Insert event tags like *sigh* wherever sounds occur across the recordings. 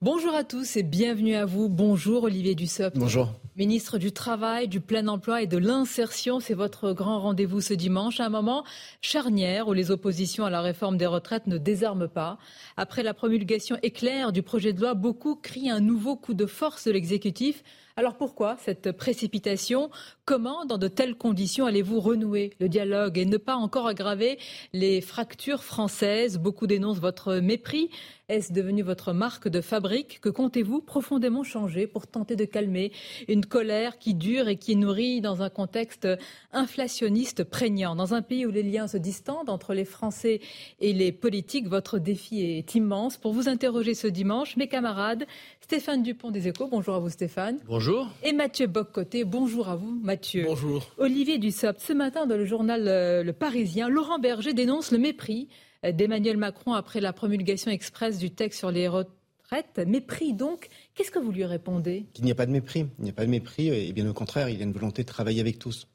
Bonjour à tous et bienvenue à vous. Bonjour Olivier Dussopt. Bonjour. Ministre du Travail, du Plein Emploi et de l'Insertion, c'est votre grand rendez-vous ce dimanche, un moment charnière où les oppositions à la réforme des retraites ne désarment pas. Après la promulgation éclair du projet de loi, beaucoup crient un nouveau coup de force de l'exécutif. Alors pourquoi cette précipitation? Comment, dans de telles conditions, allez-vous renouer le dialogue et ne pas encore aggraver les fractures françaises? Beaucoup dénoncent votre mépris. Est-ce devenu votre marque de fabrique? Que comptez-vous profondément changer pour tenter de calmer une colère qui dure et qui nourrit dans un contexte inflationniste prégnant? Dans un pays où les liens se distendent entre les Français et les politiques, votre défi est immense. Pour vous interroger ce dimanche, mes camarades, Stéphane Dupont des Échos, bonjour à vous Stéphane. Bonjour. Et Mathieu Boccoté, bonjour à vous Mathieu. Bonjour. Olivier Dussopt, ce matin dans le journal euh, Le Parisien, Laurent Berger dénonce le mépris euh, d'Emmanuel Macron après la promulgation express du texte sur les retraites. Mépris donc. Qu'est-ce que vous lui répondez? Il n'y a pas de mépris. Il n'y a pas de mépris. Et bien au contraire, il y a une volonté de travailler avec tous.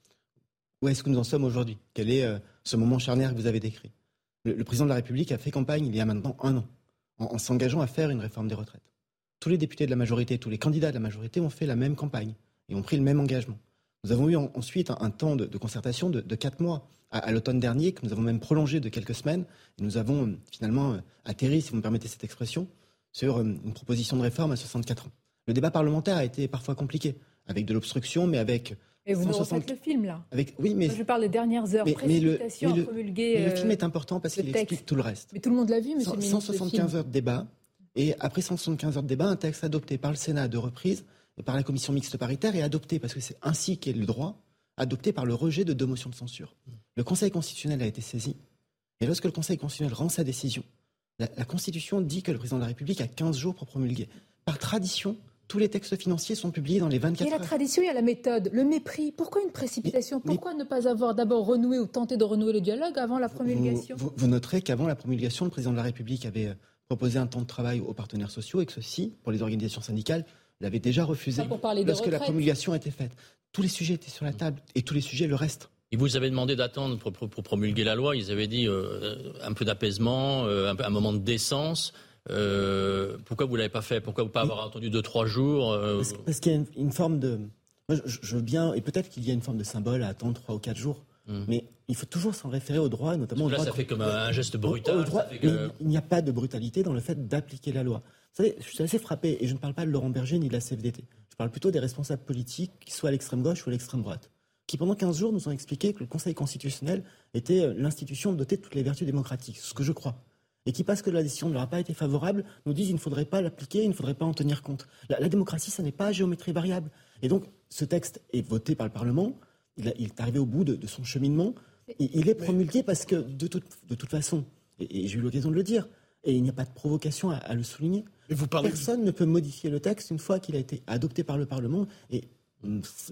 Où est-ce que nous en sommes aujourd'hui? Quel est euh, ce moment charnière que vous avez décrit? Le, président de la République a fait campagne il y a maintenant un an en s'engageant à faire une réforme des retraites. Tous les députés de la majorité, tous les candidats de la majorité ont fait la même campagne et ont pris le même engagement. Nous avons eu ensuite un, temps de, concertation de, quatre mois à, l'automne dernier, que nous avons même prolongé de quelques semaines. Et nous avons euh, finalement euh, atterri, si vous me permettez cette expression, sur euh, une proposition de réforme à 64 ans. Le débat parlementaire a été parfois compliqué, avec de l'obstruction, mais avec et vous 160... nous le film, là. Avec... Oui, mais... je parle des dernières heures, mais, mais le, promulguer... Mais le film est important parce qu'il explique tout le reste. Mais tout le monde l'a vu, monsieur 175 heures de débat, et après 175 heures de débat, un texte adopté par le Sénat à deux reprises, par la commission mixte paritaire et adopté, parce que c'est ainsi qu'est le droit, adopté par le rejet de deux motions de censure. Le Conseil constitutionnel a été saisi, et lorsque le Conseil constitutionnel rend sa décision, la, Constitution dit que le président de la République a 15 jours pour promulguer. Par tradition, tous les textes financiers sont publiés dans les 24 heures. Il y a la tradition, il y a la méthode, le mépris. Pourquoi une précipitation? Pourquoi ne pas avoir d'abord renoué ou tenté de renouer le dialogue avant la promulgation? Vous, noterez qu'avant la promulgation, le président de la République avait euh, proposé un temps de travail aux partenaires sociaux et que ceci, pour les organisations syndicales, l'avait déjà refusé lorsque la promulgation a été faite. Tous les sujets étaient sur la table et tous les sujets le restent. Ils vous avaient demandé d'attendre pour, promulguer la loi. Ils avaient dit euh, un peu d'apaisement, euh, un, moment de décence. Euh, pourquoi vous l'avez pas fait? Pourquoi vous pas avoir attendu deux trois jours Parce, qu'il y a une, forme de. je, veux bien, et peut-être qu'il y a une forme de symbole à attendre trois ou quatre jours. Hmm. Mais il faut toujours s'en référer au droit, notamment au droit. Là, ça fait comme un geste brutal. Il n'y a pas de brutalité dans le fait d'appliquer la loi. Savez, je suis assez frappé, et je ne parle pas de Laurent Berger ni de la CFDT. Je parle plutôt des responsables politiques, qui soient à l'extrême gauche ou à l'extrême droite, qui pendant 15 jours nous ont expliqué que le Conseil constitutionnel était euh, l'institution dotée de toutes les vertus démocratiques, ce que je crois. Et qui, parce que la décision ne leur a pas été favorable, nous disent qu'il ne faudrait pas l'appliquer, il ne faudrait pas en tenir compte. La, démocratie, ça n'est pas géométrie variable. Et donc, ce texte est voté par le Parlement, il, est arrivé au bout de, son cheminement, et il est promulgué parce que, de toute façon, et, j'ai eu l'occasion de le dire, et il n'y a pas de provocation à le souligner, Personne ne peut modifier le texte une fois qu'il a été adopté par le Parlement et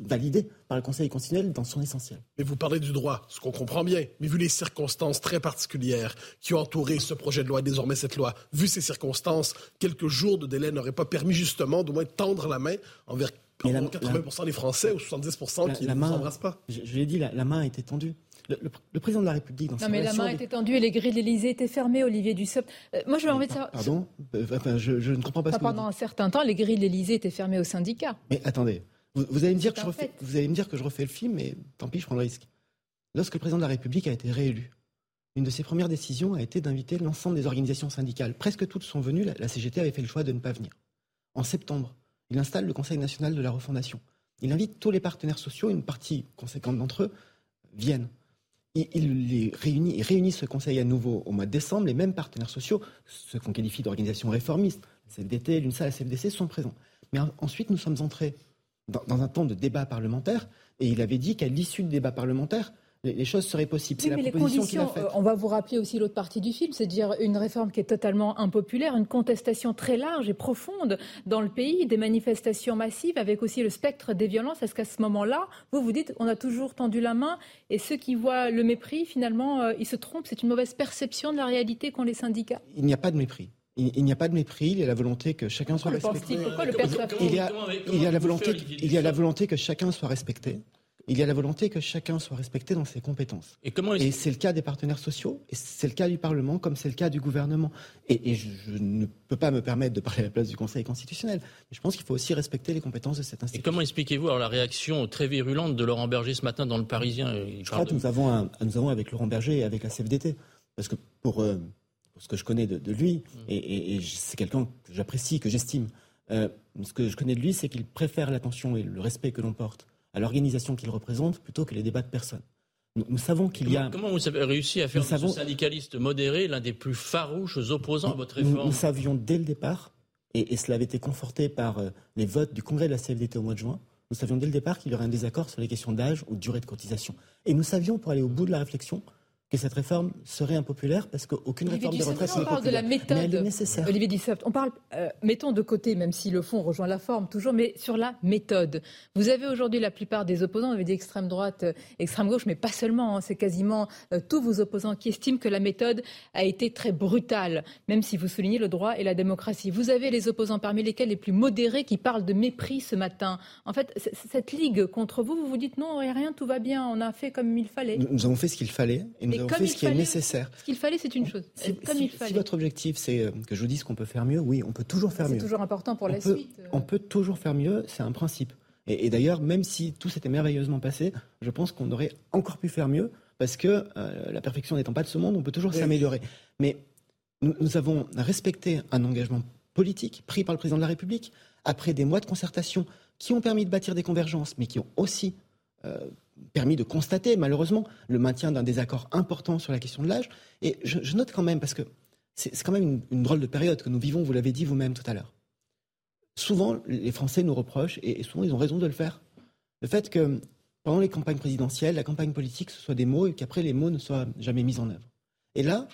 validé par le Conseil constitutionnel dans son essentiel. Mais vous parlez du droit, ce qu'on comprend bien. Mais vu les circonstances très particulières qui ont entouré ce projet de loi et désormais cette loi, vu ces circonstances, quelques jours de délai n'auraient pas permis justement d'au moins tendre la main envers 80% des Français ou 70% qui ne s'embrassent pas. Je, je l'ai dit, la, la main a été tendue. Le, président de la République, dans Non, mais la main était tendue et les grilles de l'Élysée étaient fermées, Olivier Dussopt. Euh, moi, envie de savoir. Pardon? Euh, enfin, je, ne comprends pas, ce que Pendant un certain temps, les grilles de l'Élysée étaient fermées aux syndicats. Mais attendez, vous, allez me dire que je refais, vous allez me dire que je refais le film, mais tant pis, je prends le risque. Lorsque le président de la République a été réélu, une de ses premières décisions a été d'inviter l'ensemble des organisations syndicales. Presque toutes sont venues. La, la CGT avait fait le choix de ne pas venir. En septembre, il installe le Conseil national de la refondation. Il invite tous les partenaires sociaux, une partie conséquente d'entre eux viennent il, les réunit, il réunit ce conseil à nouveau au mois de décembre. Les mêmes partenaires sociaux, ceux qu'on qualifie d'organisations réformistes, la CFDT, l'UNSA, la CFDC, sont présents. Mais ensuite, nous sommes entrés dans, un temps de débat parlementaire et il avait dit qu'à l'issue du débat parlementaire, les, choses seraient possibles. Oui, mais les conditions, euh, on va vous rappeler aussi l'autre partie du film, c'est-à-dire une réforme qui est totalement impopulaire, une contestation très large et profonde dans le pays, des manifestations massives avec aussi le spectre des violences. Est-ce qu'à ce, moment-là, vous vous dites, on a toujours tendu la main et ceux qui voient le mépris, finalement, euh, ils se trompent, c'est une mauvaise perception de la réalité qu'ont les syndicats Il n'y a pas de mépris. Il, n'y a pas de mépris, il y a la volonté que chacun soit respecté. il, y a, il y a la volonté, il y a la volonté que chacun soit respecté il y a la volonté que chacun soit respecté dans ses compétences. Et, c'est le cas des partenaires sociaux, et c'est le cas du Parlement, comme c'est le cas du gouvernement. Et, je, ne peux pas me permettre de parler à la place du Conseil constitutionnel. Mais je pense qu'il faut aussi respecter les compétences de cette institution. Et comment expliquez-vous la réaction très virulente de Laurent Berger ce matin dans le Parisien? Je crois que nous avons, nous avons avec Laurent Berger et avec la CFDT. Parce que pour, euh, ce que je connais de, lui, et, c'est quelqu'un que j'apprécie, que j'estime, euh, ce que je connais de lui, c'est qu'il préfère l'attention et le respect que l'on porte à l'organisation qu'il représente plutôt que les débats de personnes. Nous, savons qu'il y a. Comment vous avez réussi à faire de ce syndicaliste modéré l'un des plus farouches opposants à votre réforme nous, savions dès le départ, et, cela avait été conforté par euh, les votes du congrès de la CFDT au mois de juin, nous savions dès le départ qu'il y aurait un désaccord sur les questions d'âge ou de durée de cotisation. Et nous savions, pour aller au bout de la réflexion, que cette réforme serait impopulaire parce qu'aucune réforme des retraites n'est populaire. de la méthode. Mais elle est nécessaire. Olivier Dussopt, on parle, euh, mettons de côté, même si le fond rejoint la forme toujours, mais sur la méthode. Vous avez aujourd'hui la plupart des opposants, vous avez dit extrême droite, euh, extrême gauche, mais pas seulement, hein, c'est quasiment euh, tous vos opposants qui estiment que la méthode a été très brutale, même si vous soulignez le droit et la démocratie. Vous avez les opposants parmi lesquels les plus modérés qui parlent de mépris ce matin. En fait, cette ligue contre vous, vous vous dites non, rien, tout va bien, on a fait comme il fallait. Nous, avons fait ce qu'il fallait et nous fait ce qui est nécessaire ce qu'il fallait, c'est une chose. Si, Comme il fallait. si, votre objectif, c'est euh, que je vous dise qu'on peut faire mieux, oui, on peut toujours faire mieux. C'est toujours important pour la suite. Euh. On peut toujours faire mieux, c'est un principe. Et, d'ailleurs, même si tout s'était merveilleusement passé, je pense qu'on aurait encore pu faire mieux, parce que euh, la perfection n'étant pas de ce monde, on peut toujours s'améliorer. Mais nous, avons respecté un engagement politique pris par le président de la République après des mois de concertation qui ont permis de bâtir des convergences, mais qui ont aussi permis de constater, malheureusement, le maintien d'un désaccord important sur la question de l'âge. Et je, note quand même, parce que c'est quand même une, drôle de période que nous vivons, vous l'avez dit vous-même tout à l'heure. Souvent, les Français nous reprochent, et, souvent ils ont raison de le faire, le fait que pendant les campagnes présidentielles, la campagne politique, ce soit des mots et qu'après les mots ne soient jamais mis en œuvre. Et là,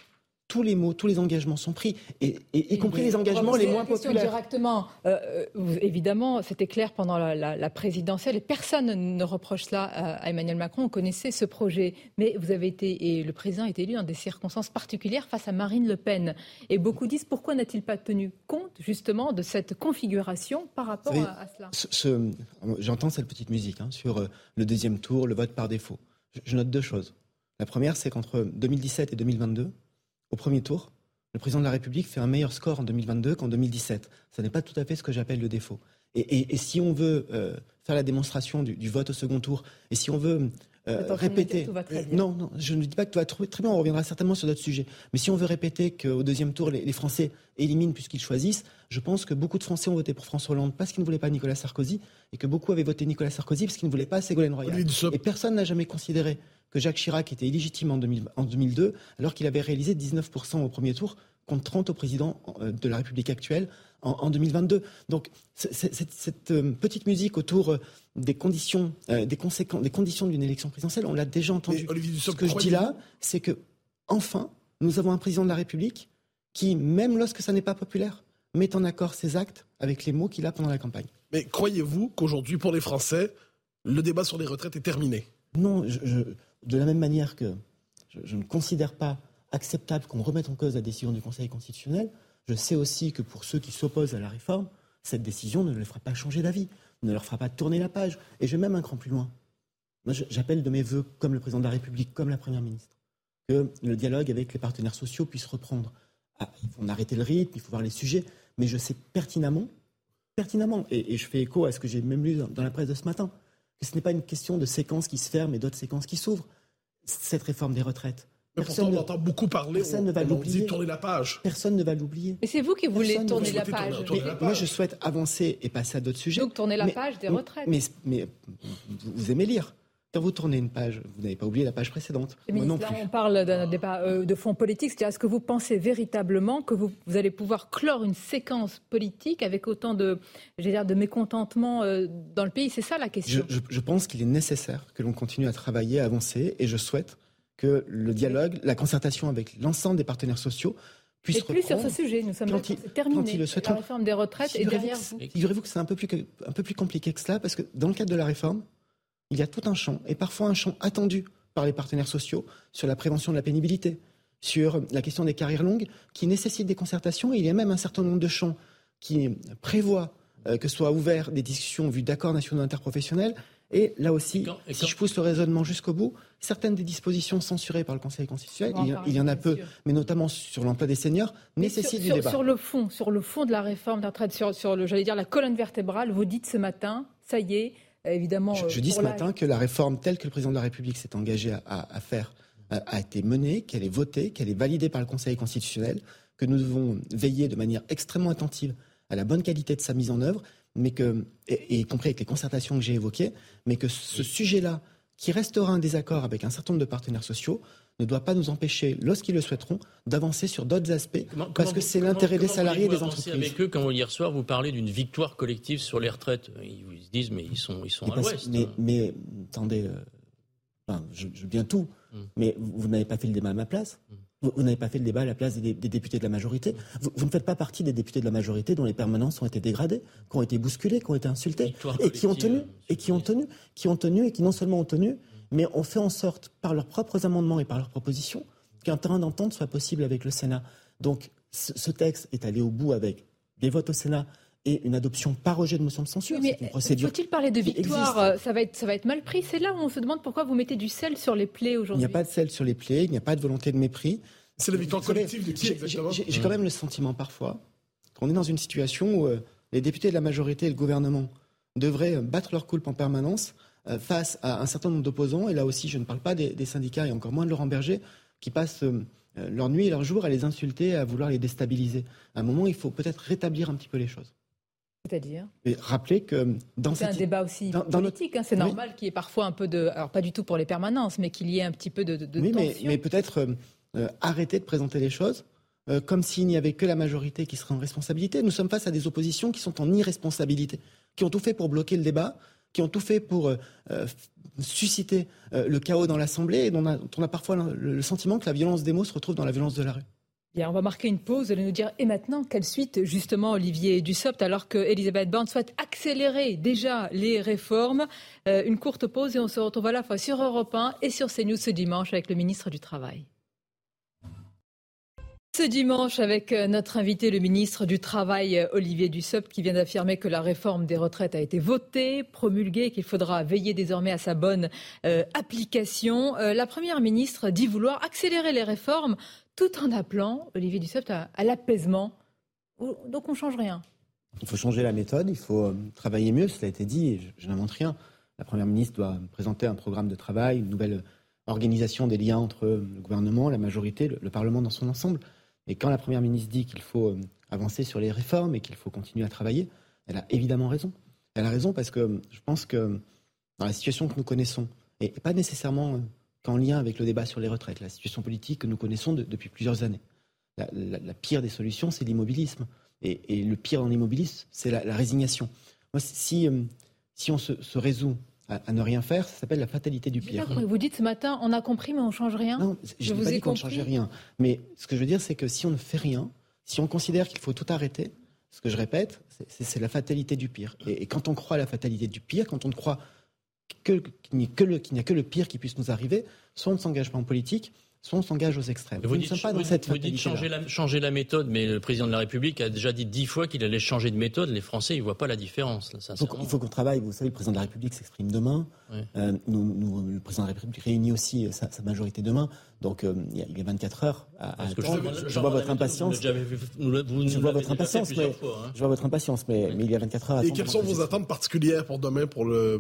tous les mots, tous les engagements sont pris, et, y compris les engagements les moins populaires. Directement, euh, euh, évidemment, c'était clair pendant la, présidentielle, et personne ne reproche cela à, Emmanuel Macron. On connaissait ce projet, mais vous avez été et le président a été élu dans des circonstances particulières face à Marine Le Pen. Et beaucoup disent pourquoi n'a-t-il pas tenu compte justement de cette configuration par rapport à, cela? J'entends cette petite musique hein, sur euh, le deuxième tour, le vote par défaut. je note deux choses. La première, c'est qu'entre 2017 et 2022 au premier tour, le président de la République fait un meilleur score en 2022 qu'en 2017. Ce n'est pas tout à fait ce que j'appelle le défaut. Et, si on veut euh, faire la démonstration du, vote au second tour, et si on veut euh, répéter... non, non, je ne dis pas que tout va très, très bien, on reviendra certainement sur d'autres sujets. Mais si on veut répéter qu'au deuxième tour, les, Français éliminent puisqu'ils choisissent, je pense que beaucoup de Français ont voté pour François Hollande parce qu'ils ne voulaient pas Nicolas Sarkozy, et que beaucoup avaient voté Nicolas Sarkozy parce qu'ils ne voulaient pas Ségolène Royal. Et personne n'a jamais considéré que Jacques Chirac était illégitime en, 2002, alors qu'il avait réalisé 19% au premier tour, contre 30 au président euh, de la République actuelle en, 2022. Donc cette euh, petite musique autour euh, des conditions, des, conséquences, des conditions d'une élection présidentielle, on l'a déjà entendu. Ce que je dis là, c'est que enfin, nous avons un président de la République qui, même lorsque ça n'est pas populaire, met en accord ses actes avec les mots qu'il a pendant la campagne. Mais croyez-vous qu'aujourd'hui, pour les Français, le débat sur les retraites est terminé? Non, je, de la même manière que je, ne considère pas acceptable qu'on remette en cause la décision du Conseil constitutionnel, je sais aussi que pour ceux qui s'opposent à la réforme, cette décision ne les fera pas changer d'avis, ne leur fera pas tourner la page. Et je vais même un cran plus loin. Moi, j'appelle de mes voeux, comme le président de la République, comme la première ministre, que le dialogue avec les partenaires sociaux puisse reprendre. Ah, il faut arrêter le rythme, il faut voir les sujets, mais je sais pertinemment, pertinemment, et, je fais écho à ce que j'ai même lu dans la presse de ce matin, que ce n'est pas une question de séquences qui se ferment et d'autres séquences qui s'ouvrent. Cette réforme des retraites. Personne on entend beaucoup parler. Personne ne va l'oublier. tourner la page. Personne ne va l'oublier. Mais c'est vous qui voulez tourner, la page. Moi, je souhaite avancer et passer à d'autres sujets. Donc tourner la page des retraites. Mais, mais, vous aimez lire. Quand vous tournez une page, vous n'avez pas oublié la page précédente. Moi non plus. on parle d'un débat euh, de fond politique. C'est-à-dire, est-ce que vous pensez véritablement que vous, allez pouvoir clore une séquence politique avec autant de, dire, de mécontentement euh, dans le pays? C'est ça la question. Je, pense qu'il est nécessaire que l'on continue à travailler, à avancer, et je souhaite que le dialogue, la concertation avec l'ensemble des partenaires sociaux puisse et plus sur ce sujet, nous sommes terminés. La réforme des retraites est derrière vous. Figurez-vous que c'est un peu plus un peu plus compliqué que cela parce que dans le cadre de la réforme, il y a tout un champ, et parfois un champ attendu par les partenaires sociaux, sur la prévention de la pénibilité, sur la question des carrières longues, qui nécessitent des concertations. il y a même un certain nombre de champs qui prévoient euh, que soient ouverts des discussions vues d'accords nationaux interprofessionnels. Et là aussi, si je pousse le raisonnement jusqu'au bout, certaines des dispositions censurées par le Conseil constitutionnel, il, y en a peu, mais notamment sur l'emploi des seniors, nécessitent du débat. Sur le fond, sur le fond de la réforme des retraites, sur, sur le, j'allais dire la colonne vertébrale, vous dites ce matin, ça y est, évidemment. Je, dis ce matin que la réforme telle que le président de la République s'est engagé à, faire a, été menée, qu'elle est votée, qu'elle est validée par le Conseil constitutionnel, que nous devons veiller de manière extrêmement attentive à la bonne qualité de sa mise en œuvre, mais que, y compris avec les concertations que j'ai évoquées, mais que ce sujet-là, qui restera un désaccord avec un certain nombre de partenaires sociaux, ne doit pas nous empêcher, lorsqu'ils le souhaiteront, d'avancer sur d'autres aspects, parce que c'est l'intérêt des salariés et des entreprises. avec eux quand hier soir vous parlez d'une victoire collective sur les retraites? Ils se disent mais ils sont, ils sont à l'ouest. Mais, mais, attendez, euh, je, je, bien tout, hmm. mais vous, n'avez pas fait le débat à ma place. Hmm. Vous, n'avez pas fait le débat à la place des, députés de la majorité. Vous, ne faites pas partie des députés de la majorité dont les permanences ont été dégradées, qui ont été bousculées, qui ont été insultées, et qui ont tenu, et qui ont tenu, qui ont tenu, et qui non seulement ont tenu, mais on fait en sorte, par leurs propres amendements et par leurs propositions, qu'un terrain d'entente soit possible avec le Sénat. Donc, ce, texte est allé au bout avec des votes au Sénat et une adoption par rejet de motion de censure. mais faut-il parler de victoire euh, ça va, être, ça va être mal pris. C'est là où on se demande pourquoi vous mettez du sel sur les plaies aujourd'hui. Il n'y a pas de sel sur les plaies, il n'y a pas de volonté de mépris. C'est la victoire collective de qui exactement J'ai quand même le sentiment parfois qu'on est dans une situation où euh, les députés de la majorité et le gouvernement devraient battre leur coulpe en permanence euh, face à un certain nombre d'opposants, et là aussi je ne parle pas des, syndicats et encore moins de Laurent Berger, qui passent euh, leur nuit et leur jour à les insulter, à vouloir les déstabiliser. À un moment, il faut peut-être rétablir un petit peu les choses. C'est-à-dire? Rappeler que dans C'est un débat aussi politique, hein, c'est normal qu'il y ait parfois un peu de... Alors pas du tout pour les permanences, mais qu'il y ait un petit peu de, de oui, mais, peut-être euh, arrêter de présenter les choses comme s'il n'y avait que la majorité qui serait en responsabilité. Nous sommes face à des oppositions qui sont en irresponsabilité, qui ont tout fait pour bloquer le débat, qui ont tout fait pour euh, euh, susciter euh, le chaos dans l'Assemblée et dont on a, parfois le, sentiment que la violence des mots se retrouve dans la violence de la rue. On va marquer une pause. et nous dire, et maintenant, quelle suite, justement, Olivier Dussopt, alors que Elisabeth Borne souhaite accélérer déjà les réformes. une courte pause et on se retrouve à la fois sur Europe 1 et sur CNews ce dimanche avec le ministre du Travail. Ce dimanche, avec euh, notre invité, le ministre du Travail, euh, Olivier Dussopt, qui vient d'affirmer que la réforme des retraites a été votée, promulguée, qu'il faudra veiller désormais à sa bonne euh, application. la Première ministre dit vouloir accélérer les réformes tout en appelant Olivier Dussopt à, l'apaisement. Donc on ne change rien. Il faut changer la méthode, il faut travailler mieux, cela a été dit, je, je n'invente rien. La Première ministre doit présenter un programme de travail, une nouvelle organisation des liens entre le gouvernement, la majorité, le Parlement dans son ensemble. Et quand la Première ministre dit qu'il faut euh, avancer sur les réformes et qu'il faut continuer à travailler, elle a évidemment raison. Elle a raison parce que euh, je pense que dans la situation que nous connaissons, et pas nécessairement euh, qu'en lien avec le débat sur les retraites, la situation politique que nous connaissons depuis plusieurs années, la, pire des solutions, c'est l'immobilisme. Et, le pire en immobilisme, c'est la, résignation. Moi, si, si on se résout à, ne rien faire, ça s'appelle la fatalité du pire. Vous dites ce matin, on a compris, mais on ne change rien. Non, je ne pas dit qu'on ne changeait rien. Mais ce que je veux dire, c'est que si on ne fait rien, si on considère qu'il faut tout arrêter, ce que je répète, c'est la fatalité du pire. Et, quand on croit à la fatalité du pire, quand on ne croit qu'il n'y a, que le pire qui puisse nous arriver, soit on ne s'engage pas en politique, on s'engage aux extrêmes. Vous, dites, pas dans cette vous dites changer la, changer la, méthode, mais le président de la République a déjà dit dix fois qu'il allait changer de méthode. Les Français, ils ne voient pas la différence. il faut qu'on travaille. Vous savez, le président de la République s'exprime demain. Euh, nous, le président de la République réunit aussi sa, majorité demain. Donc euh, il y a 24 heures à, attendre. Je, vois votre impatience. je vois votre impatience, mais je vois votre impatience, mais, il y a 24 heures à attendre. Et quelles sont vos attentes particulières pour demain, pour le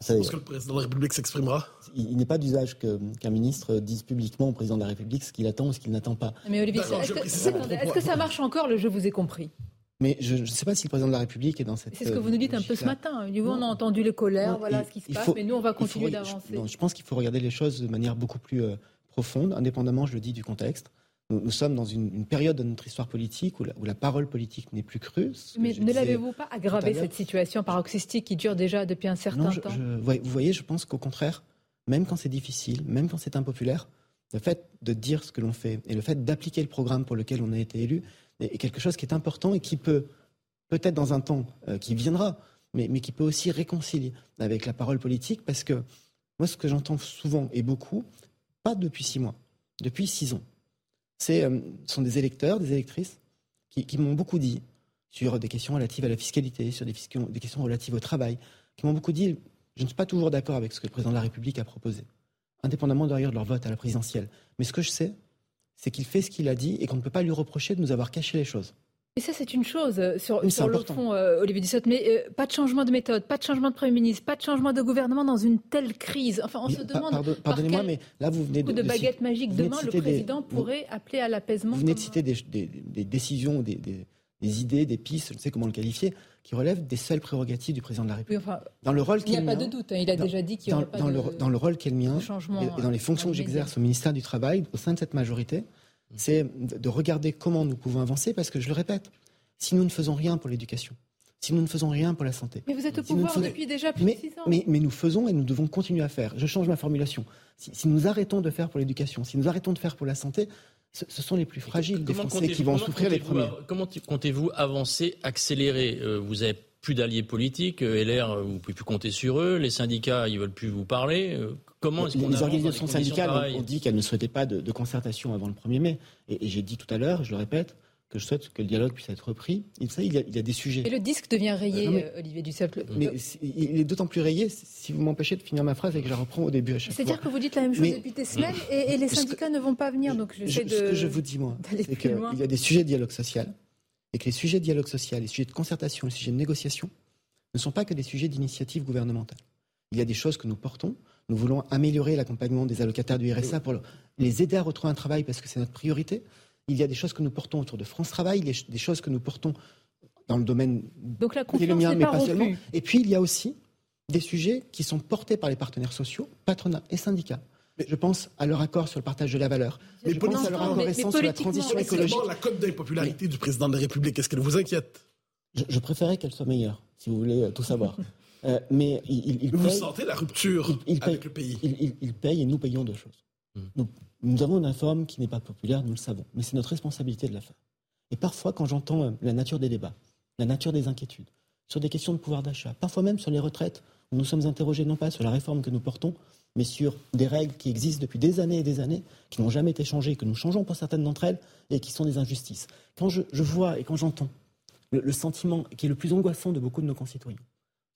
Est-ce que le président de la République s'exprimera? Il, n'est pas d'usage qu'un ministre dise publiquement au président de la République ce qu'il attend ou ce qu'il n'attend pas. Mais Olivier, est-ce que, ça marche encore le je vous ai compris? Mais je ne sais pas si le président de la République est dans cette. C'est ce que vous nous dites un peu ce matin. on a entendu les colères, voilà ce qui se passe, mais nous, on va continuer d'avancer. Je, pense qu'il faut regarder les choses de manière beaucoup plus euh, profonde, indépendamment, je le dis, du contexte. Nous, sommes dans une, période de notre histoire politique où la, parole politique n'est plus crue. Mais ne l'avez-vous pas aggravé cette situation paroxystique qui dure déjà depuis un certain temps? Vous voyez, je pense qu'au contraire, même quand c'est difficile, même quand c'est impopulaire, le fait de dire ce que l'on fait et le fait d'appliquer le programme pour lequel on a été élu est quelque chose qui est important et qui peut, peut-être dans un temps euh, qui viendra, mais, mais qui peut aussi réconcilier avec la parole politique parce que moi, ce que j'entends souvent et beaucoup, pas depuis six mois, depuis six ans, c'est, euh, ce sont des électeurs, des électrices qui, m'ont beaucoup dit sur des questions relatives à la fiscalité, sur des, des questions relatives au travail, qui m'ont beaucoup dit je ne suis pas toujours d'accord avec ce que le président de la République a proposé, indépendamment d'ailleurs de leur vote à la présidentielle. Mais ce que je sais, c'est qu'il fait ce qu'il a dit et qu'on ne peut pas lui reprocher de nous avoir caché les choses. Et ça, c'est une chose euh, sur, sur le fond, euh, Olivier Dussopt. Mais euh, pas de changement de méthode, pas de changement de Premier ministre, pas de changement de gouvernement dans une telle crise. Enfin, on se demande. Pardonnez-moi, mais là, vous venez de. de, baguette magique. Demain, le président pourrait appeler à l'apaisement. Vous venez de citer des, des, décisions, des, idées, des pistes, je ne sais comment le qualifier, qui relèvent des seules prérogatives du président de la République. dans le rôle il n'y a pas de doute. Hein, il a déjà dit qu'il n'y aurait pas dans, de, le, dans le rôle qui est le mien et, dans les fonctions que j'exerce au ministère du Travail, au sein de cette majorité, c'est de regarder comment nous pouvons avancer, parce que je le répète, si nous ne faisons rien pour l'éducation, si nous ne faisons rien pour la santé. Mais vous êtes au pouvoir depuis déjà plus de six ans. Mais, nous faisons et nous devons continuer à faire. Je change ma formulation. Si, nous arrêtons de faire pour l'éducation, si nous arrêtons de faire pour la santé, ce, sont les plus fragiles des Français qui vont souffrir les premiers. Comment comptez-vous avancer, accélérer euh, Vous avez plus d'alliés politiques, euh, LR, euh, vous ne pouvez plus compter sur eux, les syndicats, ils veulent plus vous parler. Comment est-ce qu'on Les organisations syndicales ont, dit qu'elles ne souhaitaient pas de, concertation avant le 1er mai. et j'ai dit tout à l'heure, je le répète, que je souhaite que le dialogue puisse être repris. Il, ça, il, y a, il y a des sujets. Et le disque devient rayé, euh, Olivier Dussopt. Mais il est d'autant plus rayé si vous m'empêchez de finir ma phrase et que je la reprends au début à chaque C'est-à-dire que vous dites la même chose depuis des semaines et, les syndicats ne vont pas venir. Donc je, de, ce que je vous dis, moi, c'est qu'il y a des sujets de dialogue social et que les sujets de dialogue social, les sujets de concertation, les sujets de négociation ne sont pas que des sujets d'initiative gouvernementale. Il y a des choses que nous portons. Nous voulons améliorer l'accompagnement des allocataires du RSA pour les aider à retrouver un travail parce que c'est notre priorité. Il y a des choses que nous portons autour de France Travail, des choses que nous portons dans le domaine Donc la confiance n'est pas, pas seulement. Et puis il y a aussi des sujets qui sont portés par les partenaires sociaux, patronat et syndicats. Je pense à leur accord sur le partage de la valeur. Mais je pense à leur accord récent sur la transition écologique. La cote d'impopularité du président de la République, est-ce qu'elle vous inquiète? Je, préférais qu'elle soit meilleure, si vous voulez euh, tout savoir. *laughs* Euh, mais il, vous sentez la rupture avec le pays? il, paye et nous payons deux choses. Hmm. Nous avons une réforme qui n'est pas populaire, nous le savons, mais c'est notre responsabilité de la faire. Et parfois, quand j'entends euh, la nature des débats, la nature des inquiétudes, sur des questions de pouvoir d'achat, parfois même sur les retraites, où nous sommes interrogés non pas sur la réforme que nous portons, mais sur des règles qui existent depuis des années et des années, qui n'ont jamais été changées, que nous changeons pour certaines d'entre elles, et qui sont des injustices. Quand je, vois et quand j'entends le, sentiment qui est le plus angoissant de beaucoup de nos concitoyens,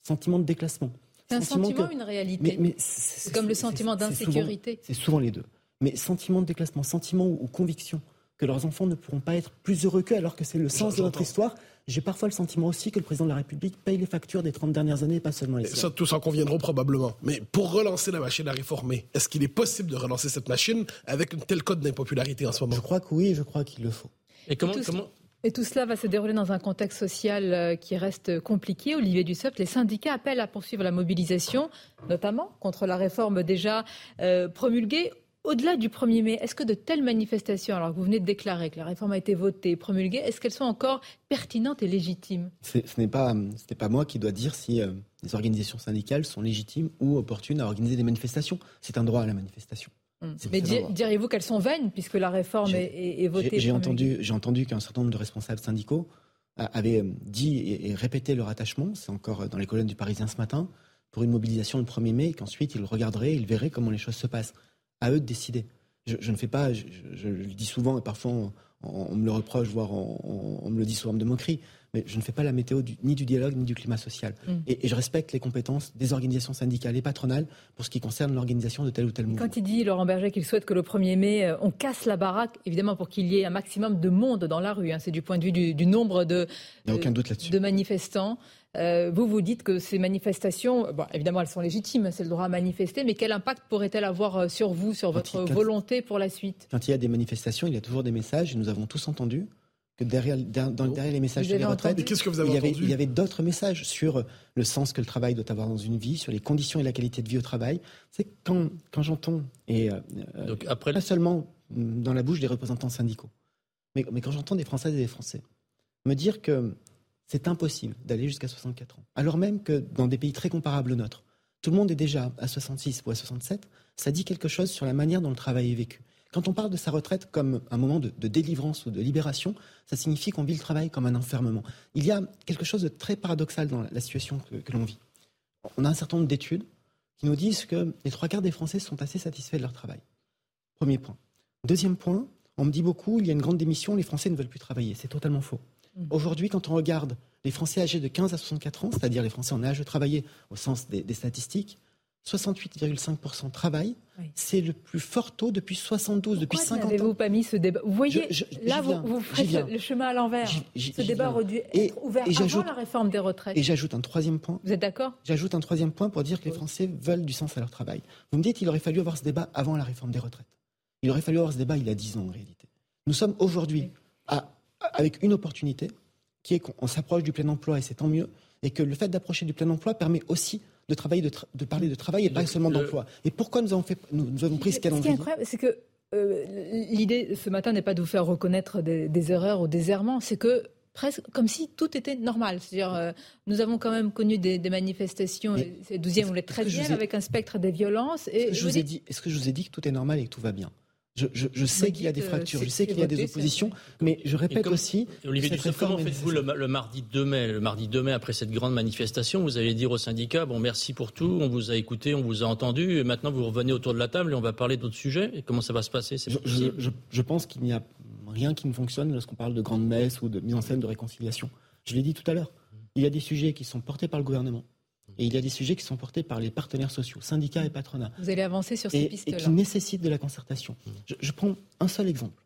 sentiment de déclassement. C'est un sentiment, ou une réalité mais, C'est comme le sentiment d'insécurité. C'est souvent les deux mais sentiment de déclassement, sentiment ou, conviction que leurs enfants ne pourront pas être plus heureux qu'eux alors que c'est le sens de notre histoire. J'ai parfois le sentiment aussi que le président de la République paye les factures des 30 dernières années, pas seulement les Ça, tous en conviendront probablement. Mais pour relancer la machine à réformer, est-ce qu'il est possible de relancer cette machine avec une telle cote d'impopularité en ce moment? Je crois que oui, je crois qu'il le faut. Et comment, comment, et tout cela va se dérouler dans un contexte social euh, qui reste compliqué. Olivier Dussopt, les syndicats appellent à poursuivre la mobilisation, notamment contre la réforme déjà euh, promulguée. Au-delà du 1er mai, est-ce que de telles manifestations, alors que vous venez de déclarer que la réforme a été votée, promulguée, est-ce qu'elles sont encore pertinentes et légitimes? Ce n'est pas, pas moi qui dois dire si euh, les organisations syndicales sont légitimes ou opportunes à organiser des manifestations. C'est un droit à la manifestation. Hum. Mais diriez-vous qu'elles sont vaines puisque la réforme est, votée J'ai entendu, entendu qu'un certain nombre de responsables syndicaux avaient euh, dit et, répété leur attachement, c'est encore dans les colonnes du Parisien ce matin, pour une mobilisation le 1er mai, et qu'ensuite ils regarderaient, ils verraient comment les choses se passent à eux de décider. Je, ne fais pas, je, le dis souvent et parfois on, me le reproche, voire on, me le dit forme de moquerie, mais je ne fais pas la météo ni du dialogue ni du climat social. Mm. Et, je respecte les compétences des organisations syndicales et patronales pour ce qui concerne l'organisation de tel ou tel mouvement. Quand il dit, Laurent Berger, qu'il souhaite que le 1er mai, euh, on casse la baraque, évidemment pour qu'il y ait un maximum de monde dans la rue, hein, c'est du point de vue du, nombre de, de manifestants. Euh, vous vous dites que ces manifestations, évidemment, elles sont légitimes, c'est le droit à manifester, mais quel impact pourrait-elles avoir euh, sur vous, sur votre volonté pour la suite? Quand il y a des manifestations, il y a toujours des messages, et nous avons tous entendu que derrière, derrière les messages sur les retraites, il y avait, il y avait d'autres messages sur le sens que le travail doit avoir dans une vie, sur les conditions et la qualité de vie au travail. C'est quand, quand j'entends, et euh, Donc après... pas seulement dans la bouche des représentants syndicaux, mais, mais quand j'entends des Françaises et des Français me dire que c'est impossible d'aller jusqu'à 64 ans, alors même que dans des pays très comparables au nôtre, tout le monde est déjà à 66 ou à 67, ça dit quelque chose sur la manière dont le travail est vécu. Quand on parle de sa retraite comme un moment de, délivrance ou de libération, ça signifie qu'on vit le travail comme un enfermement. Il y a quelque chose de très paradoxal dans la, situation que, l'on vit. On a un certain nombre d'études qui nous disent que les trois quarts des Français sont assez satisfaits de leur travail. Premier point. Deuxième point, on me dit beaucoup, il y a une grande démission, les Français ne veulent plus travailler. C'est totalement faux. Mmh. Aujourd'hui, quand on regarde les Français âgés de 15 à 64 ans, c'est-à-dire les Français en âge de travailler au sens des statistiques, 68,5% travail. C'est le plus fort taux depuis 72, depuis 50 ans. n'avez-vous pas mis ce débat Vous voyez, là, vous, faites le, chemin à l'envers. Ce débat aurait dû être ouvert et avant la réforme des retraites. Et j'ajoute un troisième point. Vous êtes d'accord J'ajoute un troisième point pour dire que les Français veulent du sens à leur travail. Vous me dites qu'il aurait fallu avoir ce débat avant la réforme des retraites. Il aurait fallu avoir ce débat il y a 10 ans en réalité. Nous sommes aujourd'hui avec une opportunité qui est qu'on s'approche du plein emploi et c'est tant mieux, et que le fait d'approcher du plein emploi permet aussi de, travailler, de, parler de travail et pas seulement d'emploi. Et pourquoi nous avons, fait, nous, avons pris ce calendrier Ce qui est incroyable, c'est que euh, l'idée ce matin n'est pas de vous faire reconnaître des, erreurs ou des errements, c'est que presque comme si tout était normal. C'est-à-dire, euh, nous avons quand même connu des, manifestations, c'est 12e ou les 13e, avec un spectre des violences. Et je vous ai dit, est-ce que je vous ai dit que tout est normal et que tout va bien? Je, sais qu'il y a des fractures, je sais qu'il y a des oppositions, mais je répète aussi. Olivier comment faites-vous le, mardi 2 mai Le mardi 2 mai, après cette grande manifestation, vous allez dire aux syndicats bon, merci pour tout, on vous a écouté, on vous a entendu, et maintenant vous revenez autour de la table et on va parler d'autres sujets? Et comment ça va se passer? Je, pense qu'il n'y a rien qui ne fonctionne lorsqu'on parle de grande messe ou de mise en scène de réconciliation. Je l'ai dit tout à l'heure. Il y a des sujets qui sont portés par le gouvernement et il y a des sujets qui sont portés par les partenaires sociaux, syndicats et patronats. Vous allez avancer sur ces pistes-là. Et qui nécessitent de la concertation. Je, prends un seul exemple,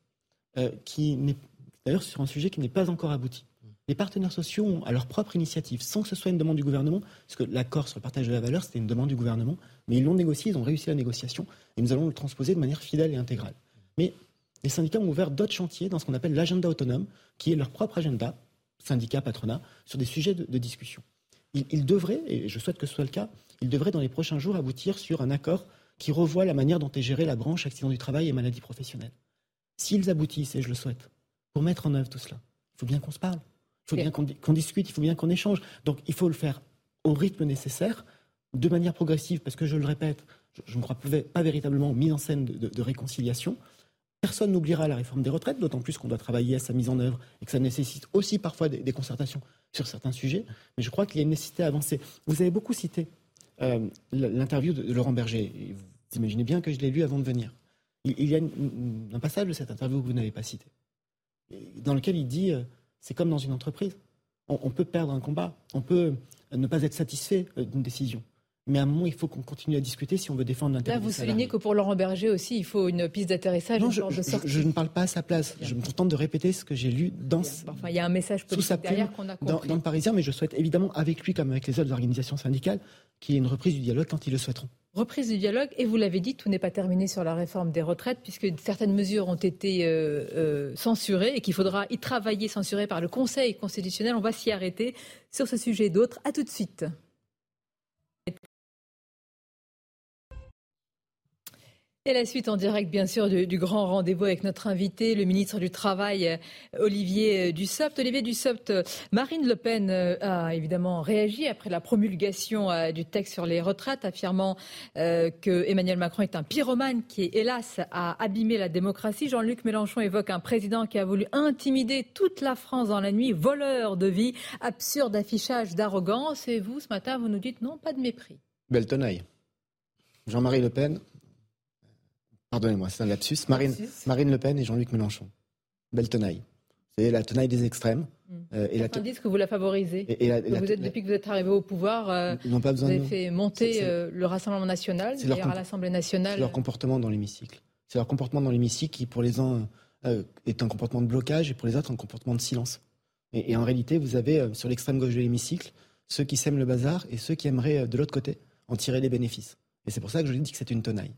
euh, qui n'est d'ailleurs sur un sujet qui n'est pas encore abouti. Les partenaires sociaux ont, à leur propre initiative, sans que ce soit une demande du gouvernement, parce que l'accord sur le partage de la valeur, c'était une demande du gouvernement, mais ils l'ont négocié, ils ont réussi la négociation, et nous allons le transposer de manière fidèle et intégrale. Mais les syndicats ont ouvert d'autres chantiers dans ce qu'on appelle l'agenda autonome, qui est leur propre agenda, syndicats, patronat, sur des sujets de discussion il, devrait, et je souhaite que ce soit le cas, il devrait dans les prochains jours aboutir sur un accord qui revoit la manière dont est gérée la branche accident du travail et maladie professionnelle. S'ils aboutissent, et je le souhaite, pour mettre en œuvre tout cela, il faut bien qu'on se parle, il faut bien qu'on discute, il faut bien qu'on échange. Donc il faut le faire au rythme nécessaire, de manière progressive, parce que je le répète, je ne crois pas véritablement mise en scène de réconciliation. Personne n'oubliera la réforme des retraites, d'autant plus qu'on doit travailler à sa mise en œuvre et que ça nécessite aussi parfois des, concertations sur certains sujets. Mais je crois qu'il y a une nécessité à avancer. Vous avez beaucoup cité euh, l'interview de, Laurent Berger. vous imaginez bien que je l'ai lu avant de venir. Il, y a un passage de cette interview que vous n'avez pas cité, dans lequel il dit euh, c'est comme dans une entreprise. on, peut perdre un combat, on peut ne pas être satisfait euh, d'une décision. Mais à un moment, il faut qu'on continue à discuter si on veut défendre l'intérêt Là, vous soulignez que pour Laurent Berger aussi, il faut une piste d'atterrissage. Non, je, je, ne parle pas à sa place. Je me contente de répéter ce que j'ai lu dans. Enfin, il y a un message politique derrière qu'on a compris. Dans, le Parisien, mais je souhaite évidemment, avec lui comme avec les autres organisations syndicales, qu'il y ait une reprise du dialogue quand ils le souhaiteront. Reprise du dialogue, et vous l'avez dit, tout n'est pas terminé sur la réforme des retraites, puisque certaines mesures ont été euh, euh, censurées et qu'il faudra y travailler, censurées par le Conseil constitutionnel. On va s'y arrêter sur ce sujet et d'autres. À tout de suite. Et la suite en direct, bien sûr, du, grand rendez-vous avec notre invité, le ministre du Travail, euh, Olivier euh, Dussopt. Olivier Dussopt, euh, Marine Le Pen a évidemment réagi après la promulgation du texte sur les retraites, affirmant que Emmanuel Macron est un pyromane qui, hélas, a abîmé la démocratie. Jean-Luc Mélenchon évoque un président qui a voulu intimider toute la France dans la nuit, voleur de vie, absurde affichage d'arrogance. Et vous, ce matin, vous nous dites non, pas de mépris. Belle tenaille. Jean-Marie Le Pen, Pardonnez-moi, c'est un lapsus. Marine, Marine Le Pen et Jean-Luc Mélenchon. Belle tenaille. C'est la tenaille des extrêmes. Mmh. Euh, et Certains disent que vous la favorisez. Et, vous êtes, depuis que vous êtes arrivé au pouvoir, euh, pas besoin vous avez fait monter euh, le Rassemblement national, d'ailleurs à l'Assemblée nationale. C'est leur comportement dans l'hémicycle. C'est leur comportement dans l'hémicycle qui, pour les uns, est un comportement de blocage et pour les autres, un comportement de silence. Et, en réalité, vous avez sur l'extrême gauche de l'hémicycle ceux qui sèment le bazar et ceux qui aimeraient, de l'autre côté, en tirer les bénéfices. Et c'est pour ça que je dis que c'est une tenaille